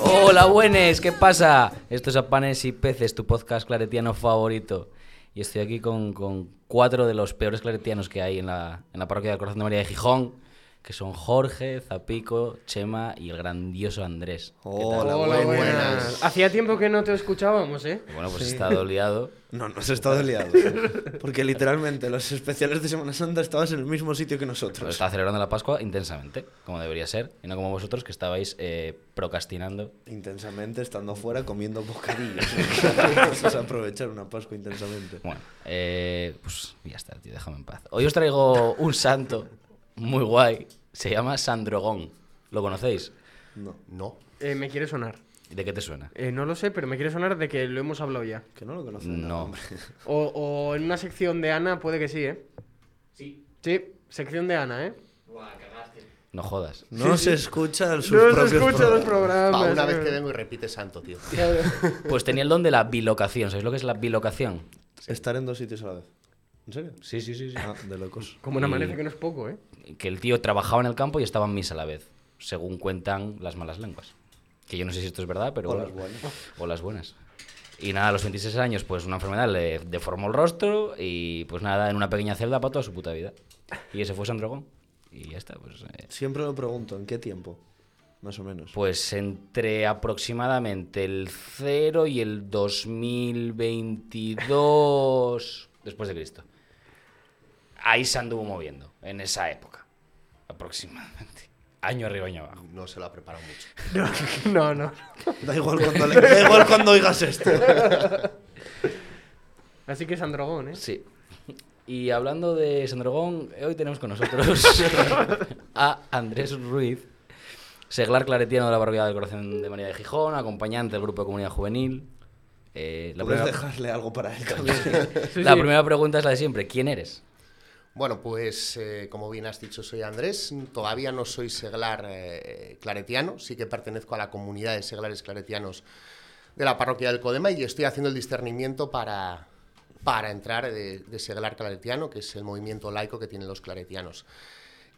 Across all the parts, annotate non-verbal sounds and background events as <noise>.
Hola, buenes, ¿qué pasa? Esto es A Panes y Peces, tu podcast claretiano favorito. Y estoy aquí con, cuatro de los peores claretianos que hay en la, en la parroquia del Corazón de María de Gijón, que son Jorge, Zapico, Chema y el grandioso Andrés. Hola, Hola, buenas. buenas. Hacía tiempo que no te escuchábamos, ¿eh? Bueno, pues he estado liado. <laughs> No, nos he estado liados. Porque literalmente los especiales de Semana Santa estabas en el mismo sitio que Pero nosotros. estaba celebrando la Pascua intensamente, como debería ser, y no como vosotros que estabais eh, procrastinando. Intensamente estando afuera comiendo bocadillos. <laughs> Eso es aprovechar una Pascua intensamente. Bueno, eh, pues ya está, tío, déjame en paz. Hoy os traigo un santo muy guay, se llama Sandrogón. ¿Lo conocéis? No, No. Eh, me quiere sonar. ¿De qué te suena? Eh, no lo sé, pero me quiere sonar de que lo hemos hablado ya. que no lo conocen. nada, No. hombre. <laughs> O, o en una sección de Ana puede que sí, ¿eh? Sí. Sí, sección de Ana, ¿eh? No jodas. <laughs> No se escucha <laughs> sus No se escucha los programas. una vez eh. que vengo y repite santo, tío. Pues tenía el don de la bilocación. ¿Sabéis lo que es la bilocación? Estar en dos sitios a la vez. ¿En serio? Sí, sí, sí. sí. Ah, de locos. Como una Y- amanece que no es poco, ¿eh? Que el tío trabajaba en el campo y estaba en misa a la vez, según cuentan las malas lenguas. Que yo no sé si esto es verdad, pero... O las buenas. <laughs> O las buenas. Y nada, a los 26 años, pues una enfermedad le deformó el rostro y pues nada, en una pequeña celda para toda su puta vida. Y ese fue Sandrogón. Y ya está, pues... eh, Siempre lo pregunto, ¿en qué tiempo? Más o menos. Pues entre aproximadamente el 0 y el 2022 después de Cristo. Ahí se anduvo moviendo, en esa época, aproximadamente. Año arriba, año abajo. No se lo ha preparado mucho. <laughs> No, no. Da igual cuando, le- da igual cuando oigas esto. <laughs> Así que es androgón, ¿eh? Sí. Y hablando de Sandrogón, hoy tenemos con nosotros <laughs> a Andrés Ruiz, seglar claretiano de la parroquia del Corazón de María de Gijón, acompañante del grupo de comunidad juvenil. Eh, la Puedes primera- dejarle algo para él también. Sí, la sí. primera pregunta es la de siempre. ¿Quién eres? Bueno, pues eh, como bien has dicho, soy Andrés. Todavía no soy seglar eh, claretiano, sí que pertenezco a la comunidad de seglares claretianos de la parroquia del Codema y estoy haciendo el discernimiento para, para entrar de, de seglar claretiano, que es el movimiento laico que tienen los claretianos.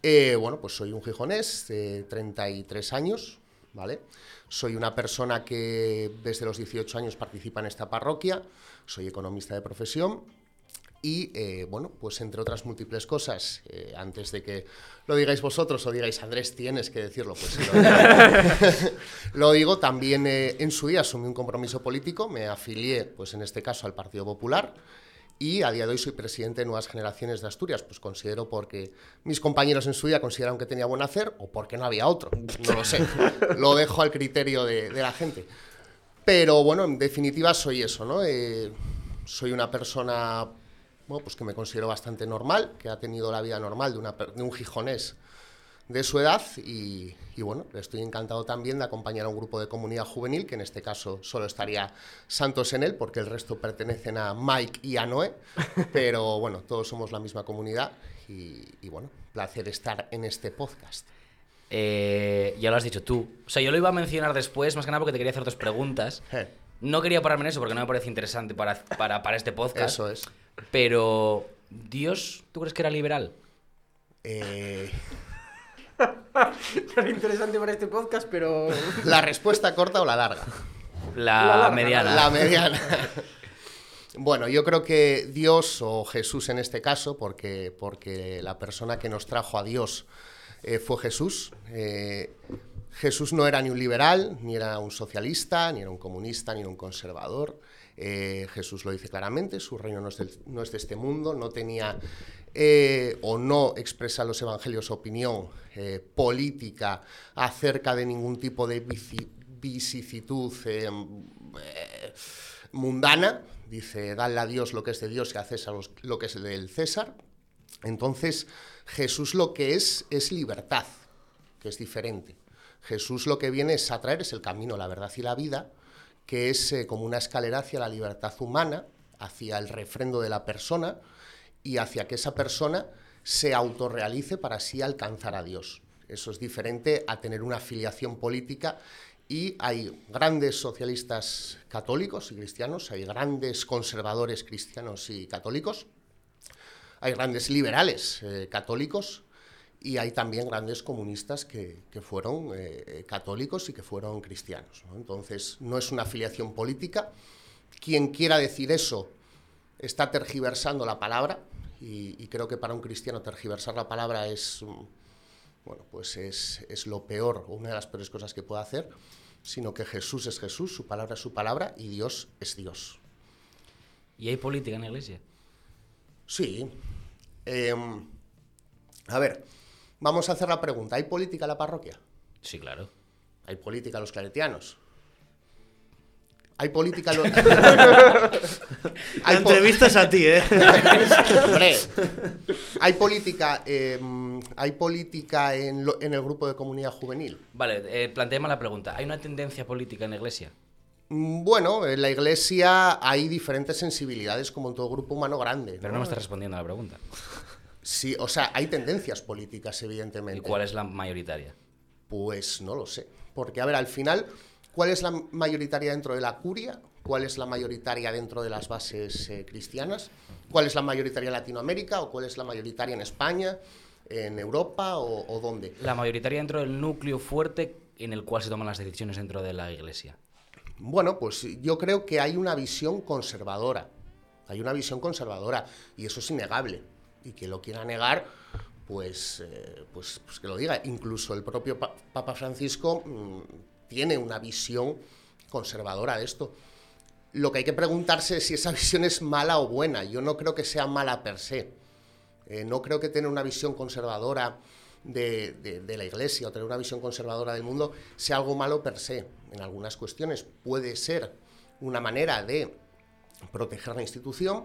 Eh, bueno, pues soy un gijonés de 33 años, ¿vale? Soy una persona que desde los 18 años participa en esta parroquia, soy economista de profesión y, eh, bueno, pues entre otras múltiples cosas, eh, antes de que lo digáis vosotros o digáis, Andrés, tienes que decirlo, pues sí, lo digo. <laughs> Lo digo, también eh, en su día asumí un compromiso político, me afilié, pues en este caso, al Partido Popular, y a día de hoy soy presidente de Nuevas Generaciones de Asturias, pues considero porque mis compañeros en su día consideraron que tenía buen hacer o porque no había otro, no lo sé, <laughs> lo dejo al criterio de, de la gente. Pero bueno, en definitiva soy eso, ¿no? Eh, soy una persona bueno, pues que me considero bastante normal, que ha tenido la vida normal de, una de un gijonés de su edad y, y bueno, estoy encantado también de acompañar a un grupo de comunidad juvenil, que en este caso solo estaría Santos en él, porque el resto pertenecen a Mike y a Noé, <laughs> pero bueno, todos somos la misma comunidad y, y bueno, placer estar en este podcast. Eh, ya lo has dicho tú. O sea, yo lo iba a mencionar después, más que nada porque te quería hacer dos preguntas. Eh, No quería pararme en eso porque no me parece interesante para, para, para este podcast. Eso es. Pero, ¿Dios, tú crees que era liberal? Eh, Era interesante para este podcast, pero... ¿La respuesta corta o la larga? La, La larga, mediana. La mediana. Bueno, yo creo que Dios o Jesús en este caso, porque, porque la persona que nos trajo a Dios eh, fue Jesús. eh, Jesús no era ni un liberal, ni era un socialista, ni era un comunista, ni era un conservador. Eh, Jesús lo dice claramente, su reino no es, de este mundo, no tenía eh, o no expresa los evangelios opinión eh, política acerca de ningún tipo de vici- mundana. Dice, dale a Dios lo que es de Dios y a César lo que es del César. Entonces, Jesús lo que es es libertad, que es diferente. Jesús lo que viene es a traer es el camino, la verdad y la vida, que es eh, como una escalera hacia la libertad humana, hacia el refrendo de la persona y hacia que esa persona se autorrealice para así alcanzar a Dios. Eso es diferente a tener una afiliación política y hay grandes socialistas católicos y cristianos, hay grandes conservadores cristianos y católicos, hay grandes liberales eh, católicos y hay también grandes comunistas que, que fueron eh, católicos y que fueron cristianos. ¿no? Entonces, no es una afiliación política. Quien quiera decir eso está tergiversando la palabra y, y creo que para un cristiano tergiversar la palabra es, mm, bueno, pues es, es lo peor, o una de las peores cosas que puede hacer, sino que Jesús es Jesús, su palabra es su palabra y Dios es Dios. ¿Y hay política en la iglesia? Sí. Em, a ver, vamos a hacer la pregunta. ¿Hay política en la parroquia? Sí, claro. Hay política en los claretianos. Hay política en los... La <laughs> <laughs> Hay po- entrevista es a ti, ¿eh? <laughs> Hombre, hay política, em, hay política en, lo- en el grupo de comunidad juvenil. Vale, eh, planteemos la pregunta. ¿Hay una tendencia política en la iglesia? Mm, Bueno, en la iglesia hay diferentes sensibilidades como en todo grupo humano grande. Pero no me estás respondiendo a la pregunta. Sí, o sea, hay tendencias políticas, ¿Y evidentemente. cuál es la mayoritaria? Pues no lo sé. Porque, a ver, al final, ¿cuál es la mayoritaria dentro de la curia? ¿Cuál es la mayoritaria dentro de las bases eh, cristianas? ¿Cuál es la mayoritaria en Latinoamérica? ¿O cuál es la mayoritaria en España? ¿En Europa? ¿O, o dónde? La mayoritaria dentro del núcleo fuerte en el cual se toman las decisiones dentro de la iglesia. Bueno, pues yo creo que hay una visión conservadora. Hay una visión conservadora. Y eso es innegable. Y que lo quiera negar, pues, eh, pues, pues que lo diga. Incluso el propio Pa- Papa Francisco mm, tiene una visión conservadora de esto. Lo que hay que preguntarse es si esa <laughs> visión es mala o buena. Yo no creo que sea mala per se. Eh, no creo que tener una visión conservadora de, de- de la Iglesia o tener una visión conservadora del mundo sea algo malo per se. En algunas cuestiones puede ser una manera de proteger la institución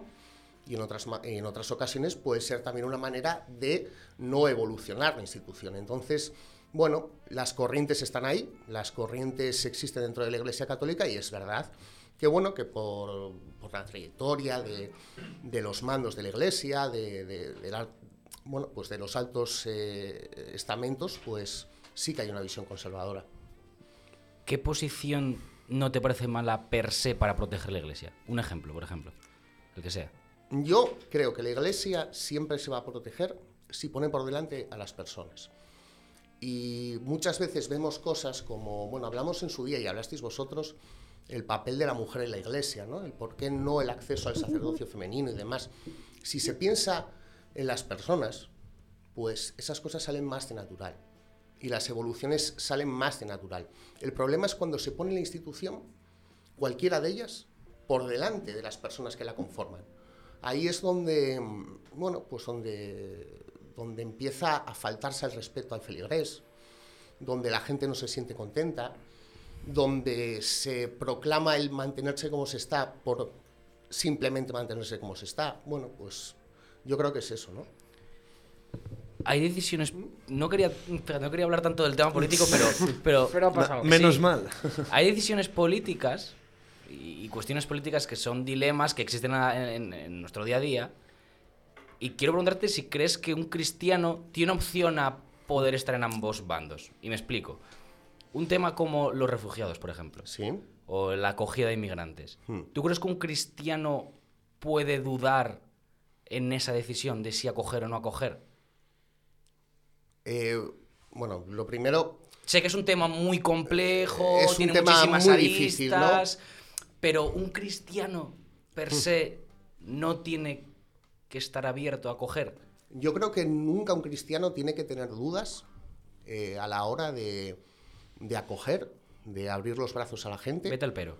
y en otras, en otras ocasiones puede ser también una manera de no evolucionar la institución. Entonces, bueno, las corrientes están ahí, las corrientes existen dentro de la Iglesia Católica y es verdad que bueno, que por, por la trayectoria de, de los mandos de la Iglesia, de, bueno, pues de los altos eh, estamentos, pues sí que hay una visión conservadora. ¿Qué posición no te parece mala per se para proteger la iglesia? Un ejemplo, por ejemplo. El que sea. Yo creo que la Iglesia siempre se va a proteger si pone por delante a las personas. Y muchas veces vemos cosas como, bueno, hablamos en su día y hablasteis vosotros, el papel de la mujer en la Iglesia, ¿no? El por qué no el acceso al sacerdocio femenino y demás. Si se piensa en las personas, pues esas cosas salen más de natural y las evoluciones salen más de natural. El problema es cuando se pone la institución, cualquiera de ellas, por delante de las personas que la conforman. Ahí es donde, bueno, pues donde, donde empieza a faltarse el respeto al feligrés, donde la gente no se siente contenta, donde se proclama el mantenerse como se está por simplemente mantenerse como se está. Bueno, pues yo creo que es eso, ¿no? Hay decisiones. No quería, no quería hablar tanto del tema político, pero. <laughs> pero Pero ha pasado. Menos Sí. mal. Hay decisiones políticas y y cuestiones políticas que son dilemas que existen en, en nuestro día a día. Y quiero preguntarte si crees que un cristiano tiene opción a poder estar en ambos bandos. Y me explico. Un tema como los refugiados, por ejemplo, Sí. o la acogida de inmigrantes. Hmm. ¿Tú crees que un cristiano puede dudar en esa decisión de si acoger o no acoger? Eh, bueno, lo primero, Sé que es un tema muy complejo, Es un tiene tema muchísimas muy difícil, ¿no? Pero un cristiano per se no tiene que estar abierto a acoger. yo creo que nunca un cristiano tiene que tener dudas eh, a la hora de, de acoger, de abrir los brazos a la gente. Vete al pero.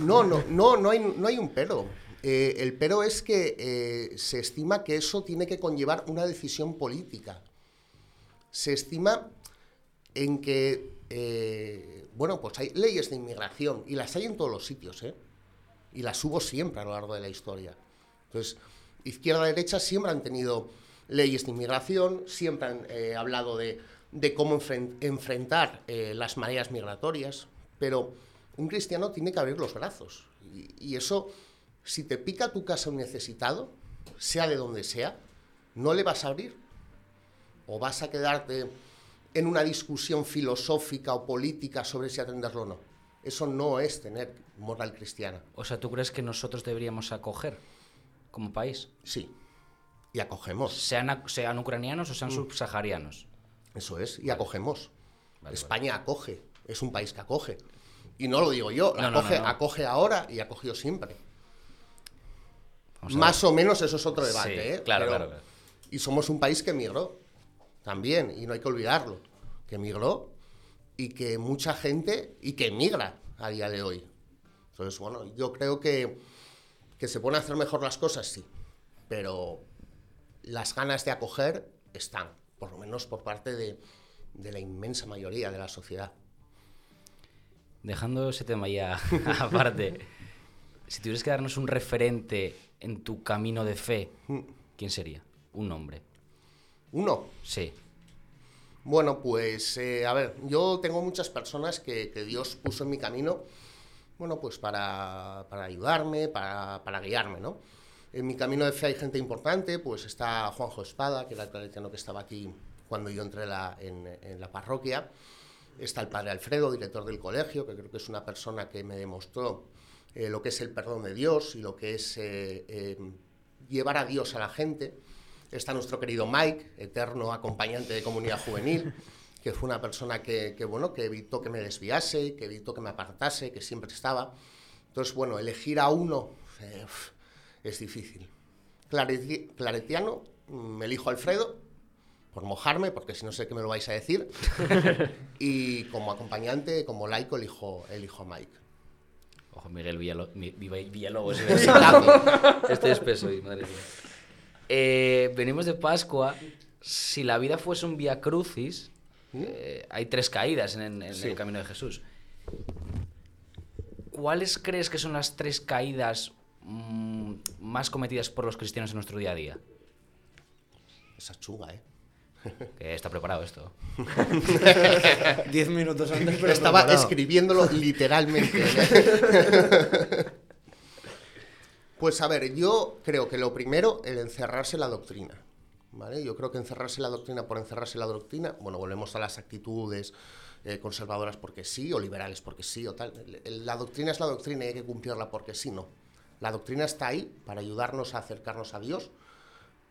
No, no, no, no hay, no hay un pero. Eh, el pero es que eh, se estima que eso tiene que conllevar una decisión política. Se estima en que, eh, bueno, pues hay leyes de inmigración y las hay en todos los sitios, ¿eh? Y las hubo siempre a lo largo de la historia. Entonces, izquierda y derecha siempre han tenido leyes de inmigración, siempre han eh, hablado de, de cómo enfren- enfrentar eh, las mareas migratorias, pero un cristiano tiene que abrir los brazos. Y, y eso, si te pica tu casa un necesitado, sea de donde sea, no le vas a abrir. O vas a quedarte en una discusión filosófica o política sobre si atenderlo o no. Eso no es tener moral cristiana. O sea, ¿tú crees que nosotros deberíamos acoger como país? Sí. Y acogemos. Sean, ucranianos o sean subsaharianos. Eso es, y acogemos. Vale, España acoge, es un país que acoge. Y no lo digo yo, No, acoge, no, no. acoge ahora y ha cogido siempre. Vamos Más o menos eso es otro Sí, debate, ¿eh? claro, Pero- claro, claro. Y somos un país que emigró también, y no hay que olvidarlo, que emigró y que mucha gente, y que emigra a día de hoy. Entonces, bueno, yo creo que, que se pueden hacer mejor las cosas, sí, pero las ganas de acoger están, por lo menos por parte de, de la inmensa mayoría de la sociedad. Dejando ese tema ya <laughs> aparte, si tuvieras que darnos un referente en tu camino de fe, ¿quién sería? Un nombre. Uno, Sí. Bueno, pues eh, a ver, yo tengo muchas personas que, que Dios puso en mi camino, bueno, pues para, para ayudarme, para, para guiarme, ¿no? En mi camino de fe hay gente importante, pues está Juanjo Espada, que era el claretiano que estaba aquí cuando yo entré la- en, en la parroquia. Está el padre Alfredo, director del colegio, que creo que es una persona que me demostró eh, lo que es el perdón de Dios y lo que es eh, eh, llevar a Dios a la gente. Está nuestro querido Mike, eterno acompañante de comunidad juvenil, que fue una persona que, que, bueno, que evitó que me desviase, que evitó que me apartase, que siempre estaba. Entonces, bueno, elegir a uno eh, es difícil. Clareti- claretiano, me elijo Alfredo, por mojarme, porque si no sé qué me lo vais a decir. <laughs> y como acompañante, como laico, elijo, elijo a Mike. Ojo, Miguel Villalo- Villalobos. Claro. <laughs> Estoy espeso y madre mía. Eh, venimos de Pascua. Si la vida fuese un via crucis, eh, hay tres caídas en, en- en Sí. el camino de Jesús. ¿Cuáles crees que son las tres caídas mm, más cometidas por los cristianos en nuestro día a día? Esa chunga, ¿eh? <laughs> Que está preparado esto. <laughs> Diez minutos antes, pero Estaba preparado. escribiéndolo literalmente. <laughs> Pues a ver, yo creo que lo primero, el encerrarse en la doctrina. ¿vale? Yo creo que encerrarse en la doctrina por encerrarse en la doctrina, bueno, volvemos a las actitudes eh, conservadoras porque sí, o liberales porque sí, o tal. La doctrina es la doctrina y hay que cumplirla porque sí, no. La doctrina está ahí para ayudarnos a acercarnos a Dios,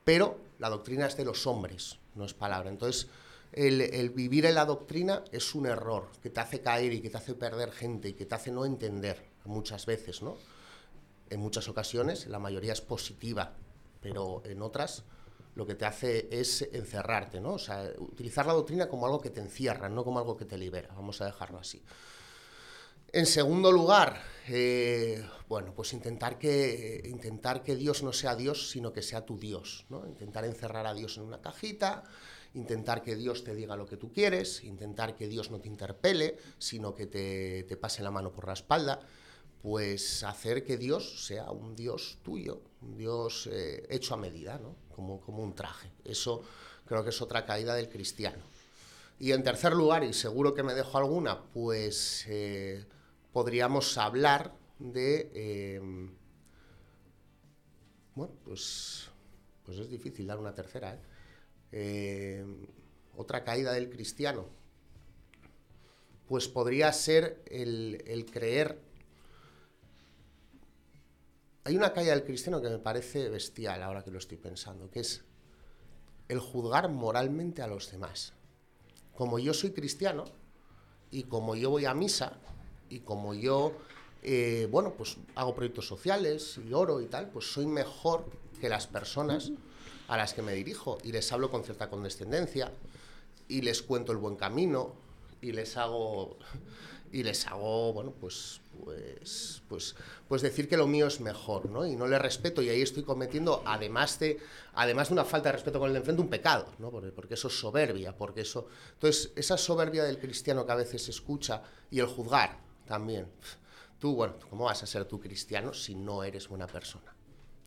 pero la doctrina es de los hombres, no es palabra. Entonces, el vivir en la doctrina es un error que te hace caer y que te hace perder gente y que te hace no entender muchas veces, ¿no? En muchas ocasiones, la mayoría es positiva, pero en otras lo que te hace es encerrarte, ¿no? O sea, utilizar la doctrina como algo que te encierra, no como algo que te libera, vamos a dejarlo así. En segundo lugar, eh, bueno, pues intentar que, intentar que Dios no sea Dios, sino que sea tu Dios, ¿no? Intentar encerrar a Dios en una cajita, intentar que Dios te diga lo que tú quieres, intentar que Dios no te interpele, sino que te, te pase la mano por la espalda, pues hacer que Dios sea un Dios tuyo, un Dios eh, hecho a medida, ¿no? Como, como un traje. Eso creo que es otra caída del cristiano. Y en tercer lugar, y seguro que me dejo alguna, pues eh, podríamos hablar de... eh, bueno, pues, pues es difícil dar una tercera. otra caída del cristiano. Pues podría ser el creer... Hay una caída del cristiano que me parece bestial ahora que lo estoy pensando, que es el juzgar moralmente a los demás. Como yo soy cristiano y como yo voy a misa y como yo, eh, bueno, pues hago proyectos sociales y oro y tal, pues soy mejor que las personas a las que me dirijo y les hablo con cierta condescendencia y les cuento el buen camino y les hago y les hago bueno pues pues pues pues decir que lo mío es mejor no y no le respeto y ahí estoy cometiendo además de además de una falta de respeto con el de enfrente un pecado no porque, porque eso es soberbia porque eso entonces esa soberbia del cristiano que a veces se escucha y el juzgar también. Tú bueno cómo vas a ser tú cristiano si no eres buena persona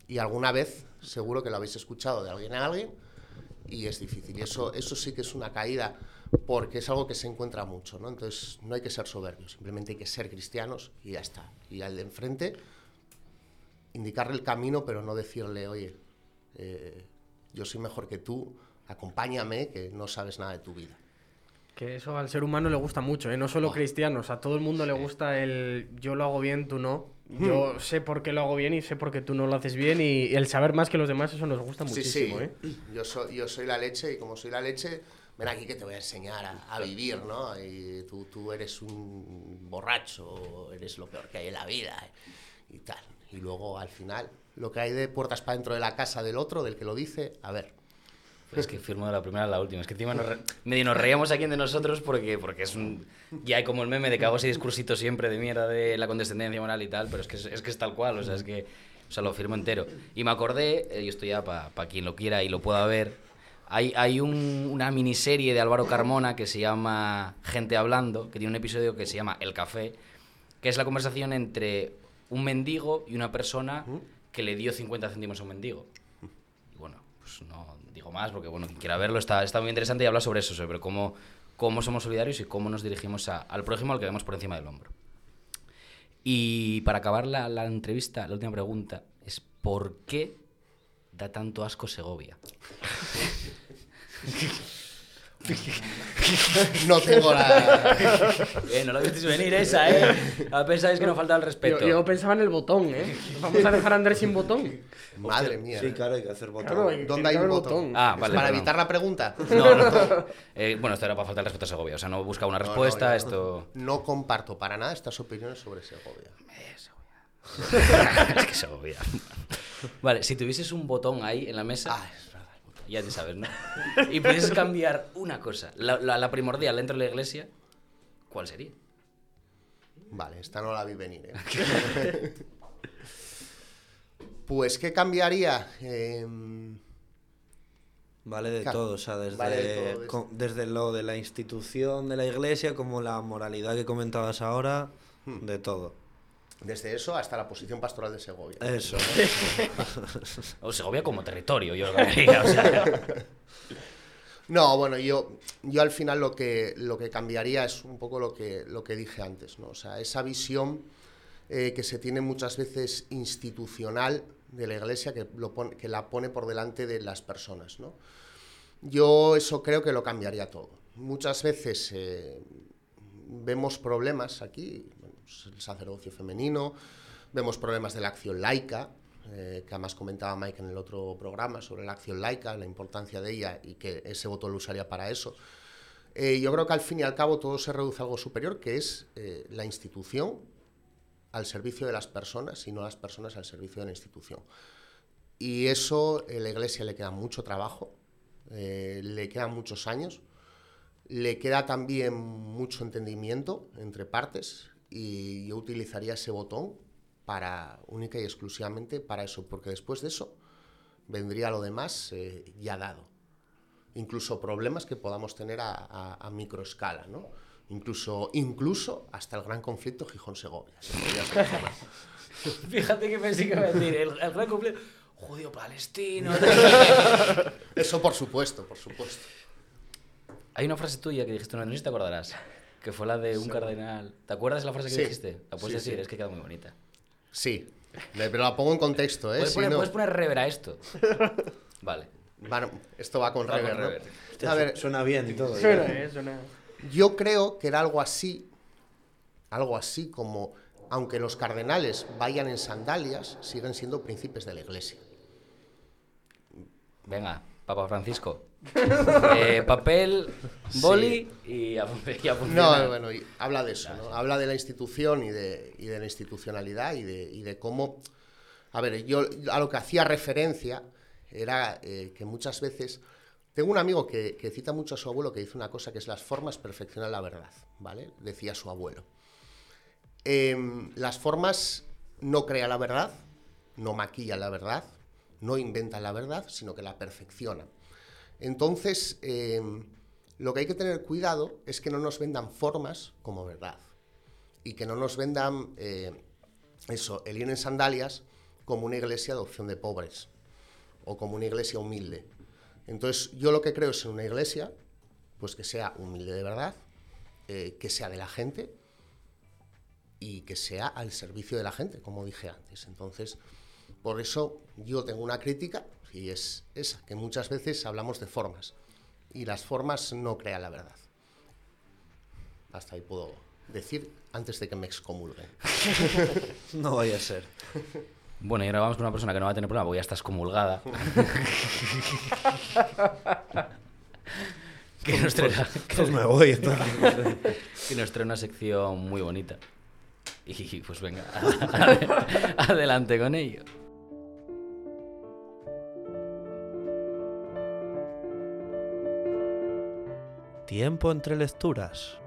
y alguna vez seguro que lo habéis escuchado de alguien a alguien y es difícil. Y eso, eso sí que es una caída porque es algo que se encuentra mucho, ¿no? Entonces no hay que ser soberbios, simplemente hay que ser cristianos y ya está. Y al de enfrente indicarle el camino, pero no decirle, oye, eh, yo soy mejor que tú, acompáñame, que no sabes nada de tu vida. Que eso al ser humano le gusta mucho, ¿eh? no solo Oh. cristianos, a todo el mundo le gusta el yo lo hago bien, tú no. Yo sé por qué lo hago bien y sé por qué tú no lo haces bien y, y el saber más que los demás eso nos gusta Sí, muchísimo, sí. ¿eh? Yo soy, yo soy la leche y como soy la leche, ven aquí que te voy a enseñar a, a vivir, ¿no? Y tú, tú eres un borracho, eres lo peor que hay en la vida y tal. Y luego al final, lo que hay de puertas para dentro de la casa del otro, del que lo dice, a ver. Es que firmo de la primera a la última. Es que encima nos re- medio nos reíamos aquí de nosotros porque, porque es un... Ya hay como el meme de que hago ese discursito siempre de mierda de la condescendencia moral y tal, pero es que es, es que es tal cual, o sea, es que... O sea, lo firmo entero. Y me acordé, eh, y esto ya para quien lo quiera y lo pueda ver, hay, hay un- una miniserie de Álvaro Carmona que se llama Gente Hablando, que tiene un episodio que se llama El Café, que es la conversación entre un mendigo y una persona que le dio 50 céntimos a un mendigo. Y bueno, pues no digo más porque, bueno, quien quiera verlo está, está muy interesante y habla sobre eso, sobre cómo, cómo somos solidarios y cómo nos dirigimos a- al prójimo al que vemos por encima del hombro. Y para acabar la, la entrevista, la última pregunta es ¿por qué da tanto asco Segovia? <laughs> <laughs> No tengo la... Eh, no lo visteis venir esa, ¿eh? <laughs> A pensáis que nos falta el respeto. Yo, yo pensaba en el botón, ¿eh? Vamos a dejar a Andrés sin botón. Madre mía. Sí, claro, hay que hacer botón. Claro, hay- ¿Dónde hay un botón? Ah, ¿Es vale, Para perdón. evitar la pregunta. <laughs> No, no. Eh, bueno, esto era para faltar el respeto a Segovia. O sea, no busca una No, no, respuesta, yo esto... No comparto para nada estas opiniones sobre Segovia. es que Segovia. Vale, si tuvieses un botón ahí en la mesa... Ah. Ya te sabes, ¿no? <laughs> Y pudieses cambiar una cosa, la, la- la primordial dentro de la iglesia, ¿cuál sería? Vale, esta no la vi venir. ¿eh? <laughs> pues, ¿qué cambiaría? Em, Vale de Claro. todo, o sea, desde, Vale de todo, desde- co- desde lo de la institución de la iglesia, como la moralidad que comentabas ahora, Hmm. de todo. Desde eso hasta la posición pastoral de Segovia. Eso. <laughs> O Segovia como territorio, yo lo cambiaría, o sea... <laughs> No, bueno, yo, yo al final lo que, lo que cambiaría es un poco lo que, lo que dije antes, ¿no? O sea, esa visión eh, que se tiene muchas veces institucional de la iglesia que, lo pone- que la pone por delante de las personas, ¿no? Yo eso creo que lo cambiaría todo. Muchas veces eh, vemos problemas aquí, el sacerdocio femenino, vemos problemas de la acción laica, eh, que además comentaba Mike en el otro programa sobre la acción laica, la importancia de ella y que ese voto lo usaría para eso. Eh, yo creo que al fin y al cabo todo se reduce a algo superior, que es eh, la institución al servicio de las personas y no las personas al servicio de la institución. Y eso a la Iglesia le queda mucho trabajo, le quedan muchos años, le queda también mucho entendimiento entre partes y yo utilizaría ese botón para única y exclusivamente para eso, porque después de eso vendría lo demás eh, ya dado. Incluso problemas que podamos tener a, a- a microescala, ¿no? Incluso, incluso hasta el gran conflicto Gijón-Segovia. <laughs> Fíjate que pensé que iba a decir, el, el gran conflicto judío-palestino... <laughs> <laughs> Eso por supuesto, por supuesto. Hay una frase tuya que dijiste una vez, no sé si te acordarás, que fue la de un cardenal. ¿Te acuerdas de la frase que Sí. dijiste? La puedes Sí, decir, sí. es que queda muy bonita. Sí, pero la pongo en contexto, ¿eh? ¿Puedes, Si poner, no- puedes poner rever a esto? <laughs> Vale. Bueno, esto va con Va con rever, ¿no? A ver, Suena bien y todo. Suena, ya. ¿eh? Suena. Yo creo que era algo así, algo así como, aunque los cardenales vayan en sandalias, siguen siendo príncipes de la iglesia. Venga, Papa Francisco. Eh, papel, boli y a, y a No, bueno, y habla de eso, ¿no? Habla de la institución y de, y de la institucionalidad y de, y de cómo... A ver, yo a lo que hacía referencia era eh, que muchas veces... Tengo un amigo que, que cita mucho a su abuelo que dice una cosa que es las formas perfeccionan la verdad, ¿vale? Decía su abuelo. Em, las formas no crean la verdad, no maquillan la verdad, no inventan la verdad, sino que la perfeccionan. Entonces, em, lo que hay que tener cuidado es que no nos vendan formas como verdad y que no nos vendan eh, eso, el ir en sandalias como una iglesia de opción de pobres o como una iglesia humilde. Entonces, yo lo que creo es en una iglesia, pues que sea humilde de verdad, eh, que sea de la gente y que sea al servicio de la gente, como dije antes. Entonces, por eso yo tengo una crítica y es esa, que muchas veces hablamos de formas y las formas no crean la verdad. Hasta ahí puedo decir antes de que me excomulguen. <laughs> No vaya a ser. Bueno, y ahora vamos con una persona que no va a tener problema porque ya estás comulgada. <laughs> que, nos trae, Pues me voy entonces. <laughs> que nos trae una sección muy bonita. Y pues venga, adelante con ello. Tiempo entre lecturas.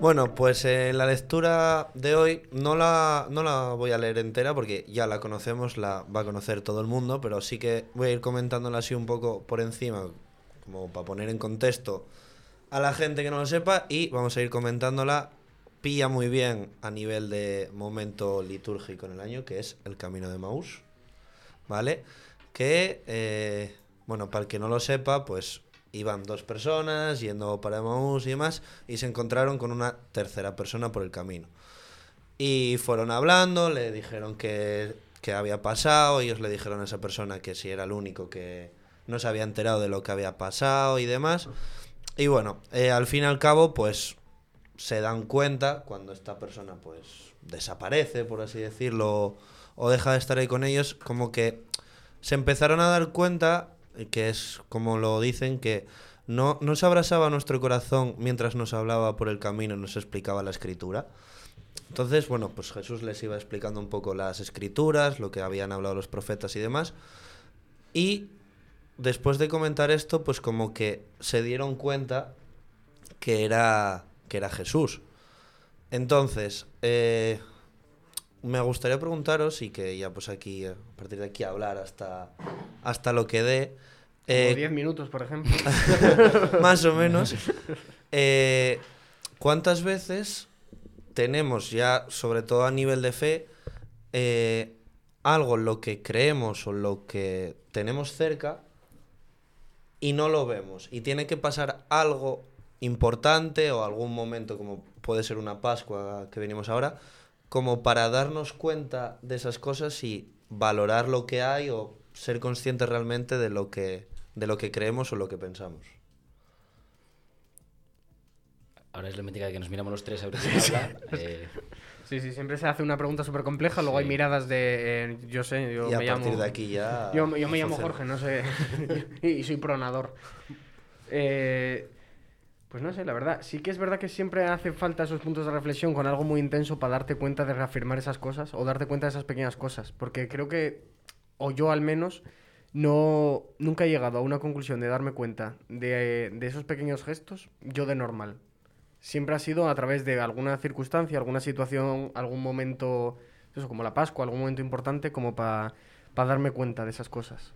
Bueno, pues eh, la lectura de hoy no la, no la voy a leer entera porque ya la conocemos, la va a conocer todo el mundo, pero sí que voy a ir comentándola así un poco por encima, como para poner en contexto a la gente que no lo sepa y vamos a ir comentándola. Pilla muy bien a nivel de momento litúrgico en el año, que es el Camino de Maús, ¿vale? Que, eh, bueno, para el que no lo sepa, pues iban dos personas yendo para Maús y demás y se encontraron con una tercera persona por el camino. Y fueron hablando, le dijeron que, que había pasado, ellos le dijeron a esa persona que si era el único que no se había enterado de lo que había pasado y demás. Y bueno, eh, al fin y al cabo, pues se dan cuenta cuando esta persona pues desaparece, por así decirlo, o deja de estar ahí con ellos, como que se empezaron a dar cuenta, eh, que es como lo dicen, que no, no se abrazaba nuestro corazón mientras nos hablaba por el camino, nos explicaba la escritura. Entonces, bueno, pues Jesús les iba explicando un poco las escrituras, lo que habían hablado los profetas y demás. Y después de comentar esto, pues como que se dieron cuenta que era, que era Jesús. Entonces, eh, me gustaría preguntaros, y que ya pues aquí, a partir de aquí hablar hasta, hasta lo que dé, eh, 10 minutos, por ejemplo. <laughs> más o menos, eh, ¿cuántas veces tenemos ya, sobre todo a nivel de fe, eh, algo en lo que creemos o lo que tenemos cerca y no lo vemos? Y tiene que pasar algo importante o algún momento como puede ser una Pascua que venimos ahora, como para darnos cuenta de esas cosas y valorar lo que hay o ser conscientes realmente de lo que, de lo que creemos o lo que pensamos. Ahora es la mítica de que nos miramos los tres a ver <laughs> quién habla. Eh, Sí, sí, siempre se hace una pregunta súper compleja, luego hay miradas de, eh, yo sé, yo y a me partir llamo... de aquí ya. Yo, yo me llamo. Jorge, no sé, <laughs> y soy pronador. Eh, pues no sé, la verdad, sí que es verdad que siempre hace falta esos puntos de reflexión con algo muy intenso para darte cuenta de reafirmar esas cosas o darte cuenta de esas pequeñas cosas, porque creo que, o yo al menos, no, nunca he llegado a una conclusión de darme cuenta de, de esos pequeños gestos, yo de normal. Siempre ha sido a través de alguna circunstancia, alguna situación, algún momento, eso como la Pascua, algún momento importante como para darme cuenta de esas cosas.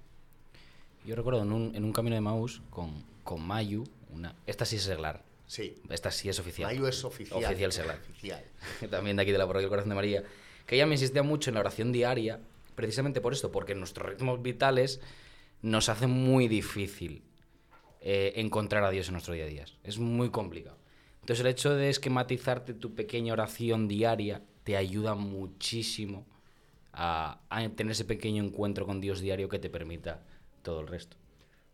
yo recuerdo en un, en un camino de Maús con, con Mayu, una, esta sí es seglar, Sí. esta sí es oficial. Mayu es oficial. Oficial seglar. Oficial. <laughs> también de aquí de la Parroquia del Corazón de María, que ella me insistía mucho en la oración diaria, precisamente por esto, porque nuestros ritmos vitales nos hacen muy difícil eh, encontrar a Dios en nuestro día a día. Es muy complicado. Entonces el hecho de esquematizarte tu pequeña oración diaria te ayuda muchísimo a, a tener ese pequeño encuentro con Dios diario que te permita todo el resto.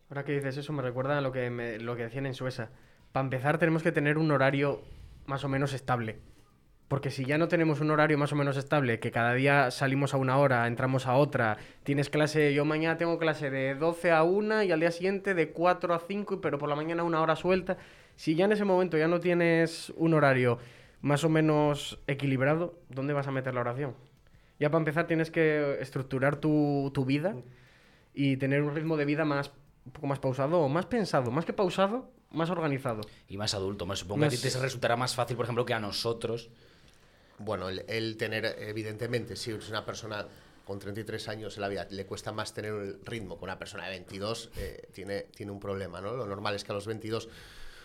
Ahora que dices eso, me recuerda a lo que, me- lo que decían en Suecia. Para empezar, tenemos que tener un horario más o menos estable. Porque si ya no tenemos un horario más o menos estable, que cada día salimos a una hora, entramos a otra, tienes clase, yo mañana tengo clase de 12 a 1 y al día siguiente de 4 a 5, pero por la mañana una hora suelta. Si ya en ese momento ya no tienes un horario más o menos equilibrado, ¿dónde vas a meter la oración? Ya para empezar tienes que estructurar tu, tu vida y tener un ritmo de vida más un poco más pausado o más pensado, más que pausado, más organizado. Y más adulto, me supongo que a ti Más- te resultará más fácil, por ejemplo, que a nosotros. Bueno, el, el tener, evidentemente, si es una persona con 33 años en la vida, le cuesta más tener el ritmo que una persona de 22, eh, tiene, tiene un problema, ¿no? Lo normal es que a los 22,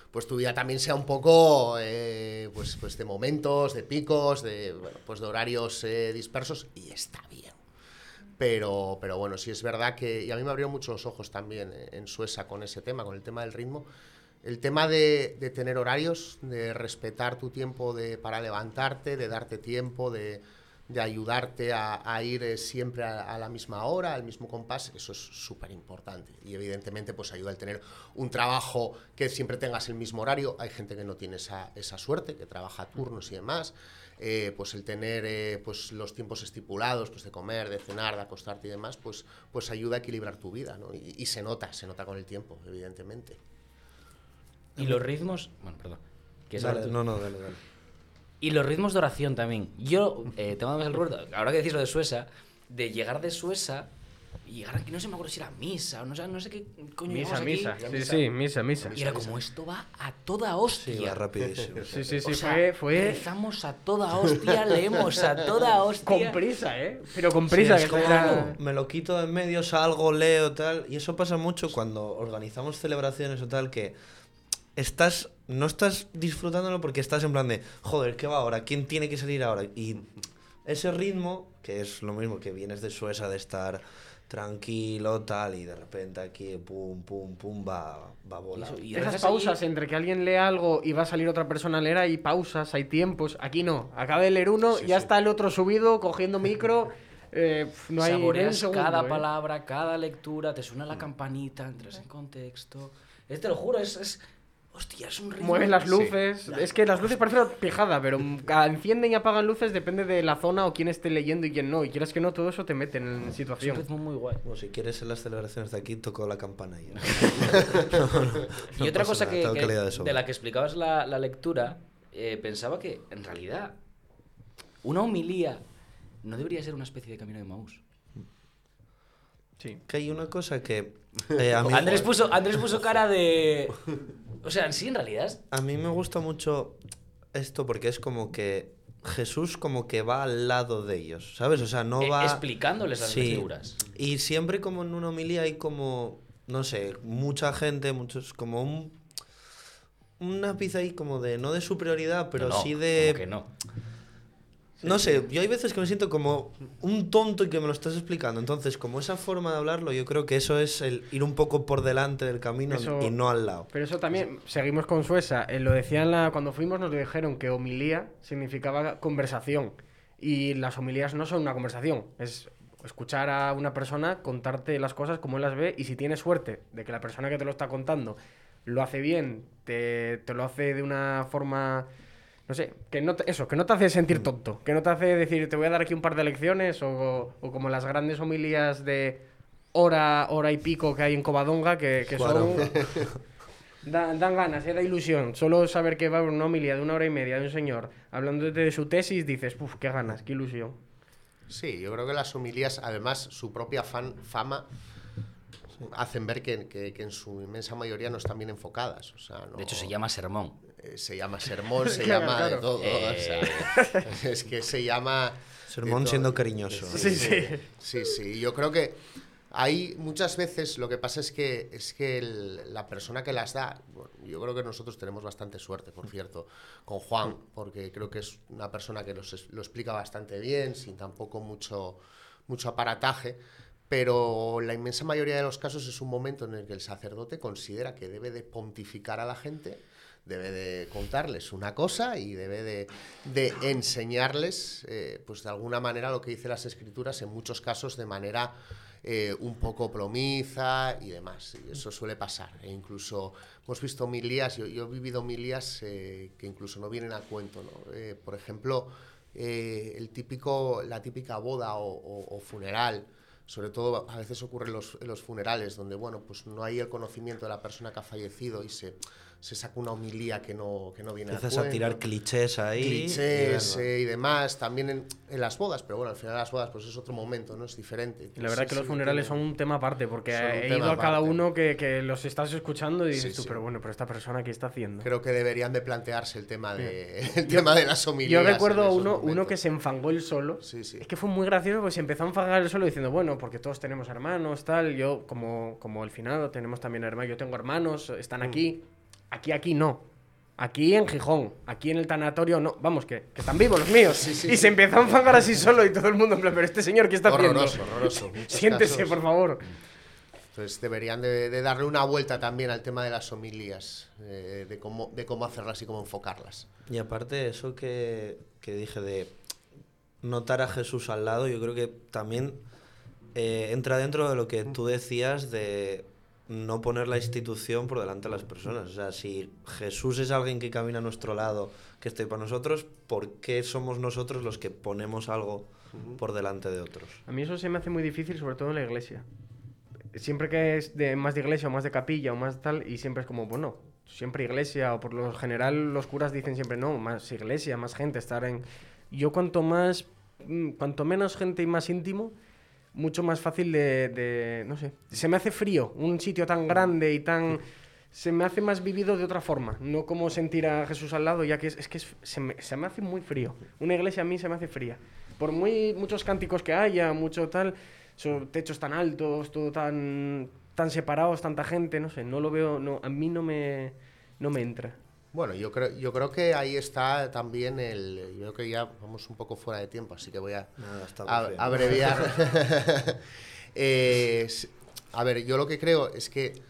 pues tu vida también sea un poco, eh, pues, pues de momentos, de picos, de, bueno, pues de horarios eh, dispersos, y está bien. Pero, pero bueno, sí es verdad que, y a mí me abrió mucho los ojos también eh, en Suecia con ese tema, con el tema del ritmo. El tema de, tener horarios, de respetar tu tiempo de, para levantarte, de darte tiempo, de, de ayudarte a, ir eh, siempre a, a la misma hora, al mismo compás, eso es súper importante. Y evidentemente pues ayuda el tener un trabajo que siempre tengas el mismo horario. Hay gente que no tiene esa, esa suerte, que trabaja turnos y demás. Eh, pues el tener eh, pues los tiempos estipulados pues de comer, de cenar, de acostarte y demás, pues, pues ayuda a equilibrar tu vida, ¿no? Y, y se nota, se nota con el tiempo, evidentemente. Y los ritmos. Bueno, perdón. Que Dale, no, no, dale, dale. Y los ritmos de oración también. Yo eh, tengo además el recuerdo, ahora que decís lo de Sueza, de llegar de Sueza y llegar aquí, no sé, me acuerdo si era misa o no sé, no sé qué coño Misa, misa. aquí. Sí, sí, misa, misa. Y era como, esto va a toda hostia. Sí, va rapidísimo. Sí, sí, sí, O sea, fue, fue Rezamos a toda hostia, <laughs> leemos a toda hostia. con prisa, ¿eh? Pero con prisa, Sí, que es como, era- me lo quito de en medio, salgo, leo, tal. Y eso pasa mucho cuando organizamos celebraciones o tal, que estás, no estás disfrutándolo porque estás en plan de, joder, ¿qué va ahora? ¿Quién tiene que salir ahora? Y ese ritmo, que es lo mismo que vienes de Sueza, de estar tranquilo, tal, y de repente aquí, pum, pum, pum, va, va volando. Y Esas pausas entre que alguien lee algo y va a salir otra persona a leer, hay pausas, hay tiempos. Aquí no. Acaba de leer uno, Sí, ya sí. está el otro subido, cogiendo micro. <laughs> eh, no hay Saboreas segundo, cada ¿eh? palabra, cada lectura, te suena la campanita, entras en contexto. Es, te lo juro, es, es. Hostia, es un ritmo. Mueves las Sí. luces. Es que las luces parecen una pijada, pero encienden y apagan luces depende de la zona o quién esté leyendo y quién no. Y quieras que no, todo eso te mete en Es un situación. ritmo muy guay. Bueno, si quieres en las celebraciones de aquí, toco la campana y ya. <laughs> Y otra cosa nada, que, de la que explicabas la, la lectura, eh, pensaba que en realidad una homilía no debería ser una especie de camino de Maús. Sí. Que hay una cosa que eh, <laughs> a, mí, Andrés puso, Andrés puso cara de. <laughs> O sea, sí, en realidad. a mí me gusta mucho esto porque es como que Jesús como que va al lado de ellos, ¿sabes? O sea, no eh, va... explicándoles las Sí. lecturas. Y siempre como en una homilía hay como, no sé, mucha gente, muchos, como un... Una pizza ahí como de, no de superioridad, pero no, sí de... como que no. No sé, yo hay veces que me siento como un tonto y que me lo estás explicando. Entonces, como esa forma de hablarlo, yo creo que eso es el ir un poco por delante del camino Eso- y no al lado. Pero eso también, seguimos con Sueza. eh, lo decían la, cuando fuimos, nos dijeron que homilía significaba conversación. Y las homilías no son una conversación, es escuchar a una persona contarte las cosas como él las ve. Y si tienes suerte de que la persona que te lo está contando lo hace bien, te, te lo hace de una forma. No sé, que no te- eso, que no te hace sentir tonto, que no te hace decir te voy a dar aquí un par de lecciones o, o como las grandes homilías de hora, hora y pico que hay en Covadonga, que, son <laughs> Da- dan ganas, eh, da ilusión. Solo saber que va a haber una homilía de una hora y media de un señor hablándote de su tesis, dices, uff, qué ganas, qué ilusión. Sí, yo creo que las homilías, además, su propia fan- fama hacen ver que, que- que en su inmensa mayoría no están bien enfocadas. O sea, no- De hecho, se llama sermón. Eh, se llama sermón, se <laughs> Claro, llama de todo. Eh. o sea, <laughs> es que se llama. Sermón siendo cariñoso. Sí, sí. Sí, sí. Yo creo que hay muchas veces lo que pasa es que es que el- la persona que las da, bueno, yo creo que nosotros tenemos bastante suerte, por cierto, con Juan, porque creo que es una persona que los lo explica bastante bien, sin tampoco mucho, mucho aparataje. Pero la inmensa mayoría de los casos es un momento en el que el sacerdote considera que debe de pontificar a la gente, debe de contarles una cosa y debe de, de enseñarles, eh, pues de alguna manera, lo que dice las escrituras, en muchos casos de manera eh, un poco plomiza y demás. Y eso suele pasar. E incluso hemos visto milías, yo, he vivido milías eh, que incluso no vienen a cuento. ¿no? Por ejemplo, el típico, la típica boda o, funeral. Sobre todo a veces ocurre en los, los funerales, donde bueno, pues no hay el conocimiento de la persona que ha fallecido y se, se saca una homilía que no, que no viene Empiezas a a tirar clichés ahí. y clichés venga. eh, y demás, también en, en las bodas, pero bueno, al final las bodas pues es otro momento, ¿no? Es diferente. Y la verdad Sí, que los sí, funerales son un tema aparte, porque he ido a cada aparte. uno que, que los estás escuchando y dices Sí, tú, sí. pero bueno, pero esta persona qué está haciendo. Creo que deberían de plantearse el tema de, <laughs> el tema de las homilías. Yo recuerdo uno, uno que se enfangó él solo. Sí, sí. Es que fue muy gracioso porque se empezó a enfangar él solo diciendo, bueno, porque todos tenemos hermanos, tal. Yo, como, como el finado, tenemos también hermanos. Yo tengo hermanos, Mm. están aquí. Aquí, aquí no. Aquí en Gijón, aquí en el tanatorio no. Vamos, que, que están vivos los míos. Sí, sí, y se empezó a enfangar así solo y todo el mundo en plan, pero este señor, ¿qué está haciendo? Horroroso, horroroso. <laughs> Siéntese, casos. por favor. Entonces deberían de, de darle una vuelta también al tema de las homilías, eh, de, cómo, de cómo hacerlas y cómo enfocarlas. Y aparte eso que, que dije de notar a Jesús al lado, yo creo que también eh, entra dentro de lo que tú decías de no poner la institución por delante de las personas. O sea, si Jesús es alguien que camina a nuestro lado, que esté para nosotros, ¿por qué somos nosotros los que ponemos algo por delante de otros? A mí eso se me hace muy difícil, sobre todo en la iglesia. Siempre que es de más de iglesia o más de capilla o más tal, y siempre es como, bueno, siempre iglesia, o por lo general los curas dicen siempre, no, más iglesia, más gente, estar en... Yo cuanto más, mm, cuanto menos gente y más íntimo, mucho más fácil de, de, no sé, se me hace frío, un sitio tan grande y tan... Se me hace más vivido de otra forma, no como sentir a Jesús al lado, ya que es, es que es- se, me, se me hace muy frío. Una iglesia a mí se me hace fría. Por muy muchos cánticos que haya, mucho tal, son techos tan altos, todo tan, tan separados, tanta gente, no sé, no lo veo, no, a mí no me, no me entra. Bueno, yo creo, yo creo que ahí está también el. Yo creo que ya vamos un poco fuera de tiempo, así que voy a, está a- abreviar. <laughs> <laughs> Eh, a ver, yo lo que creo es que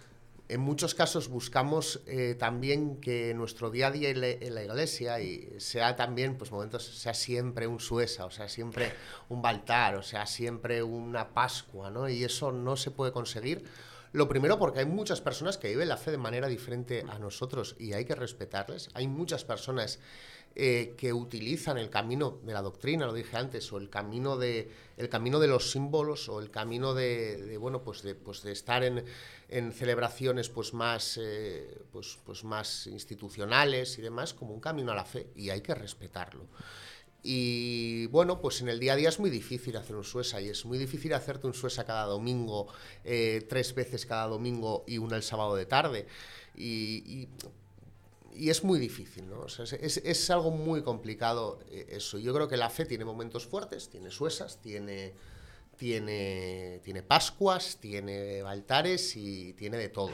en muchos casos buscamos eh, también que nuestro día a día en la, en la iglesia y sea también, pues momentos, sea siempre un suesa, o sea, siempre un baltar, o sea, siempre una pascua, ¿no? Y eso no se puede conseguir. Lo primero porque hay muchas personas que viven la fe de manera diferente a nosotros y hay que respetarles. Hay muchas personas eh, que utilizan el camino de la doctrina, lo dije antes, o el camino de, el camino de los símbolos, o el camino de, bueno, pues de, pues de estar en, en celebraciones pues más, eh, pues, pues más institucionales y demás, como un camino a la fe, y hay que respetarlo. Y bueno, pues en el día a día es muy difícil hacer un suesa y es muy difícil hacerte un suesa cada domingo, eh, tres veces cada domingo y una el sábado de tarde. Y, es muy difícil, ¿no? Es- es algo muy complicado eh, eso. Yo creo que la fe tiene momentos fuertes, tiene suesas, tiene, tiene, tiene pascuas, tiene altares y tiene de todo.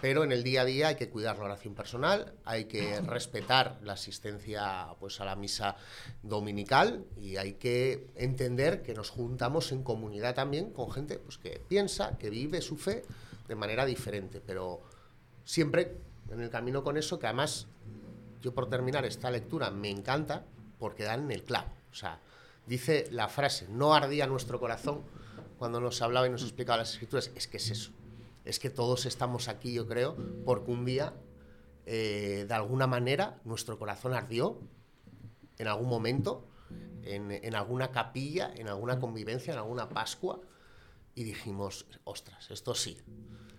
Pero en el día a día hay que cuidar la oración personal, hay que respetar la asistencia pues, a la misa dominical y hay que entender que nos juntamos en comunidad también con gente pues, que piensa, que vive su fe de manera diferente, pero siempre en el camino con eso, que además yo por terminar esta lectura me encanta porque dan en el clavo. O sea, dice la frase, no ardía nuestro corazón cuando nos hablaba y nos explicaba las escrituras. Es que es eso. Es que todos estamos aquí, yo creo, porque un día, eh, de alguna manera, nuestro corazón ardió en algún momento, en, en alguna capilla, en alguna convivencia, en alguna Pascua, y dijimos, ostras, esto sí,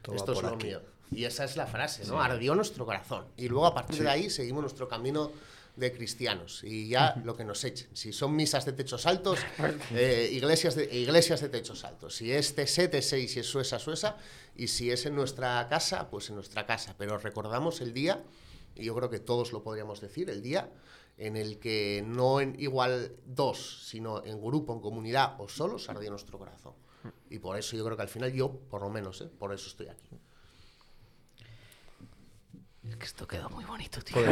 Todo esto es lo aquí. mío. Y esa es la frase, ¿no? Ardió nuestro corazón. Y luego a partir de ahí seguimos nuestro camino de cristianos. Y ya lo que nos echen. Si son misas de techos altos, <laughs> eh, iglesias, de, iglesias de techos altos. Si es TC, TC y si es Suesa, Suesa. Y si es en nuestra casa, pues en nuestra casa. Pero recordamos el día, y yo creo que todos lo podríamos decir, el día en el que no en igual dos, sino en grupo, en comunidad o solos, ardía nuestro corazón. Y por eso yo creo que al final yo, por lo menos, ¿eh? por eso estoy aquí. Es que esto queda muy bonito, tío. <laughs>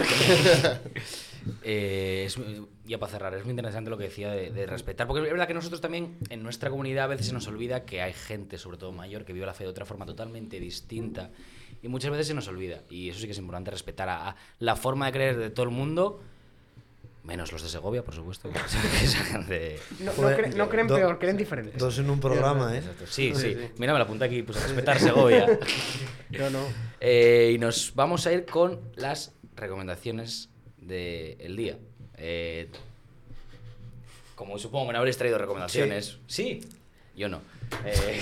Eh, es, ya para cerrar, es muy interesante lo que decía de, de respetar, porque es verdad que nosotros también en nuestra comunidad a veces se nos olvida que hay gente, sobre todo mayor, que vive la fe de otra forma totalmente distinta y muchas veces se nos olvida. Y eso sí que es importante respetar a, a la forma de creer de todo el mundo, menos los de Segovia, por supuesto. No, no Joder, cre- no creen do- peor, creen diferentes. Dos en un programa, ¿eh? Sí, sí. Mira, me la apunta aquí, pues a respetar Segovia. <laughs> <laughs> No, no. Eh, y nos vamos a ir con las recomendaciones del día. Eh, como supongo que no habréis traído recomendaciones. Sí. Yo no. Eh,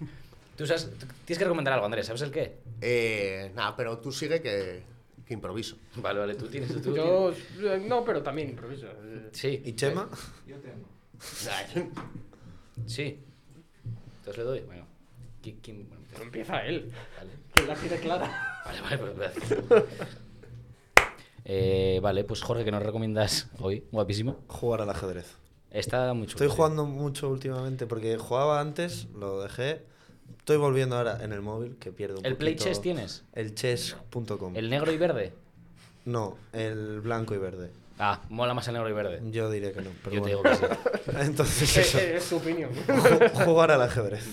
<laughs> tú sabes, tienes que recomendar algo, Andrés. ¿Sabes el qué? Eh, nada, pero tú sigue que, que improviso. Vale, vale, tú tienes. Tú Yo, eh, no, pero también improviso. eh. Sí. ¿Y Chema? Sí. Entonces le doy. Bueno. ¿Quién? quién? Bueno, Pero empieza él. vale. Que la tiene clara. Vale, vale, pues voy a hacer. Eh, vale, pues Jorge, ¿qué nos recomiendas hoy? Guapísimo. Jugar al ajedrez. Está muy chulo. Estoy jugando mucho últimamente porque jugaba antes, lo dejé. Estoy volviendo ahora en el móvil, que pierdo un ¿El Play poquito- Chess tienes? El chess.com. ¿El negro y verde? No, el blanco y verde. Ah, mola más el negro y verde. Yo diré que no, pero Yo te digo que sí. <laughs> Entonces eso, eh, es su opinión. ju- jugar al ajedrez.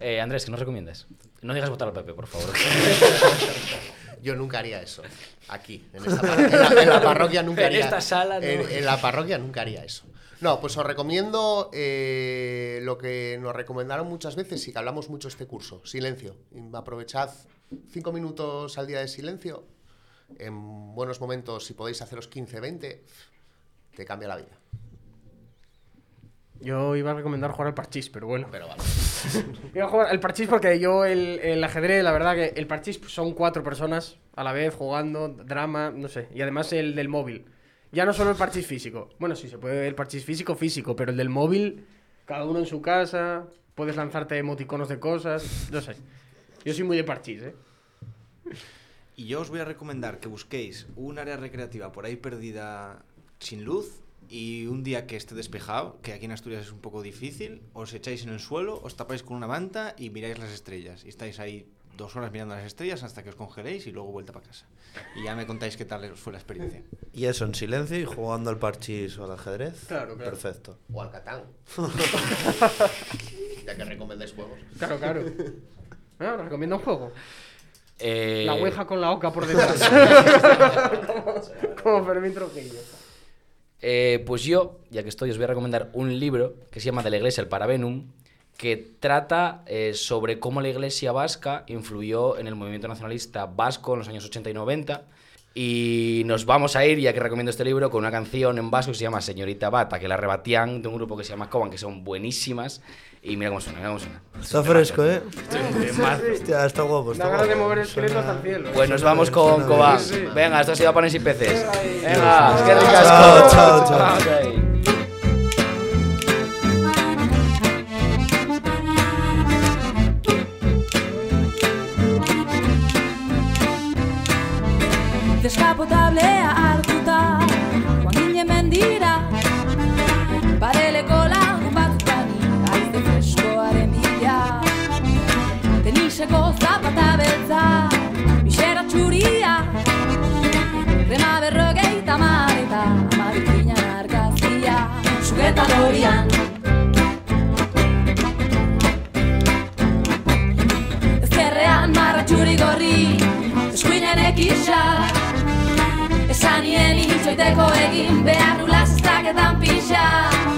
Eh, Andrés, ¿qué nos recomiendas? No digas votar al Pepe, por favor. <laughs> Yo nunca haría eso. Aquí, en, esta par- en la, en la parroquia nunca En haría esta sala, no. en, en la parroquia nunca haría eso. No, pues os recomiendo eh, lo que nos recomendaron muchas veces y que hablamos mucho este curso, silencio. Aprovechad cinco minutos al día de silencio. En buenos momentos, si podéis haceros 15, 20, te cambia la vida. Yo iba a recomendar jugar al parchís, pero bueno. Pero vale. <laughs> Iba a jugar al parchís porque yo el, el ajedrez, la verdad que el parchís son cuatro personas a la vez jugando, drama, no sé. Y además el del móvil. Ya no solo el parchís físico. Bueno, sí, se puede ver el parchís físico, físico, pero el del móvil, cada uno en su casa, puedes lanzarte emoticonos de cosas, no sé. Yo soy muy de parchís, ¿eh? Y yo os voy a recomendar que busquéis un área recreativa por ahí perdida sin luz y un día que esté despejado, que aquí en Asturias es un poco difícil, os echáis en el suelo, os tapáis con una manta y miráis las estrellas. Y estáis ahí dos horas mirando las estrellas hasta que os congeléis y luego vuelta para casa. Y ya me contáis qué tal fue la experiencia. Y eso en silencio y jugando al parchís o al ajedrez. Claro, claro. Perfecto. O al Catán. <laughs> ya que recomendáis juegos. Claro, claro. <laughs> Ah, os recomiendo un juego. Eh, La oueja con la oca por <laughs> detrás. como, como Fermín Trujillo. Eh, pues yo, ya que estoy, os voy a recomendar un libro que se llama De la Iglesia, el Parabenum, que trata eh, sobre cómo la Iglesia vasca influyó en el movimiento nacionalista vasco en los años 80 y 90. Y nos vamos a ir, ya que recomiendo este libro, con una canción en vasco que se llama Señorita Bata, que la rebatían de un grupo que se llama Coban, que son buenísimas. Y mira cómo suena, mira cómo suena. Está fresco, ¿eh? Hostia, está guapo. Está Da ganas de mover el esqueleto hasta el cielo. Pues nos vamos con Suena Coban. bien, sí. Venga, esto ha sido Panes y Peces. Venga, qué Chao, ricasco. chao, chao. egiteko egin behar du lasastaketan pixak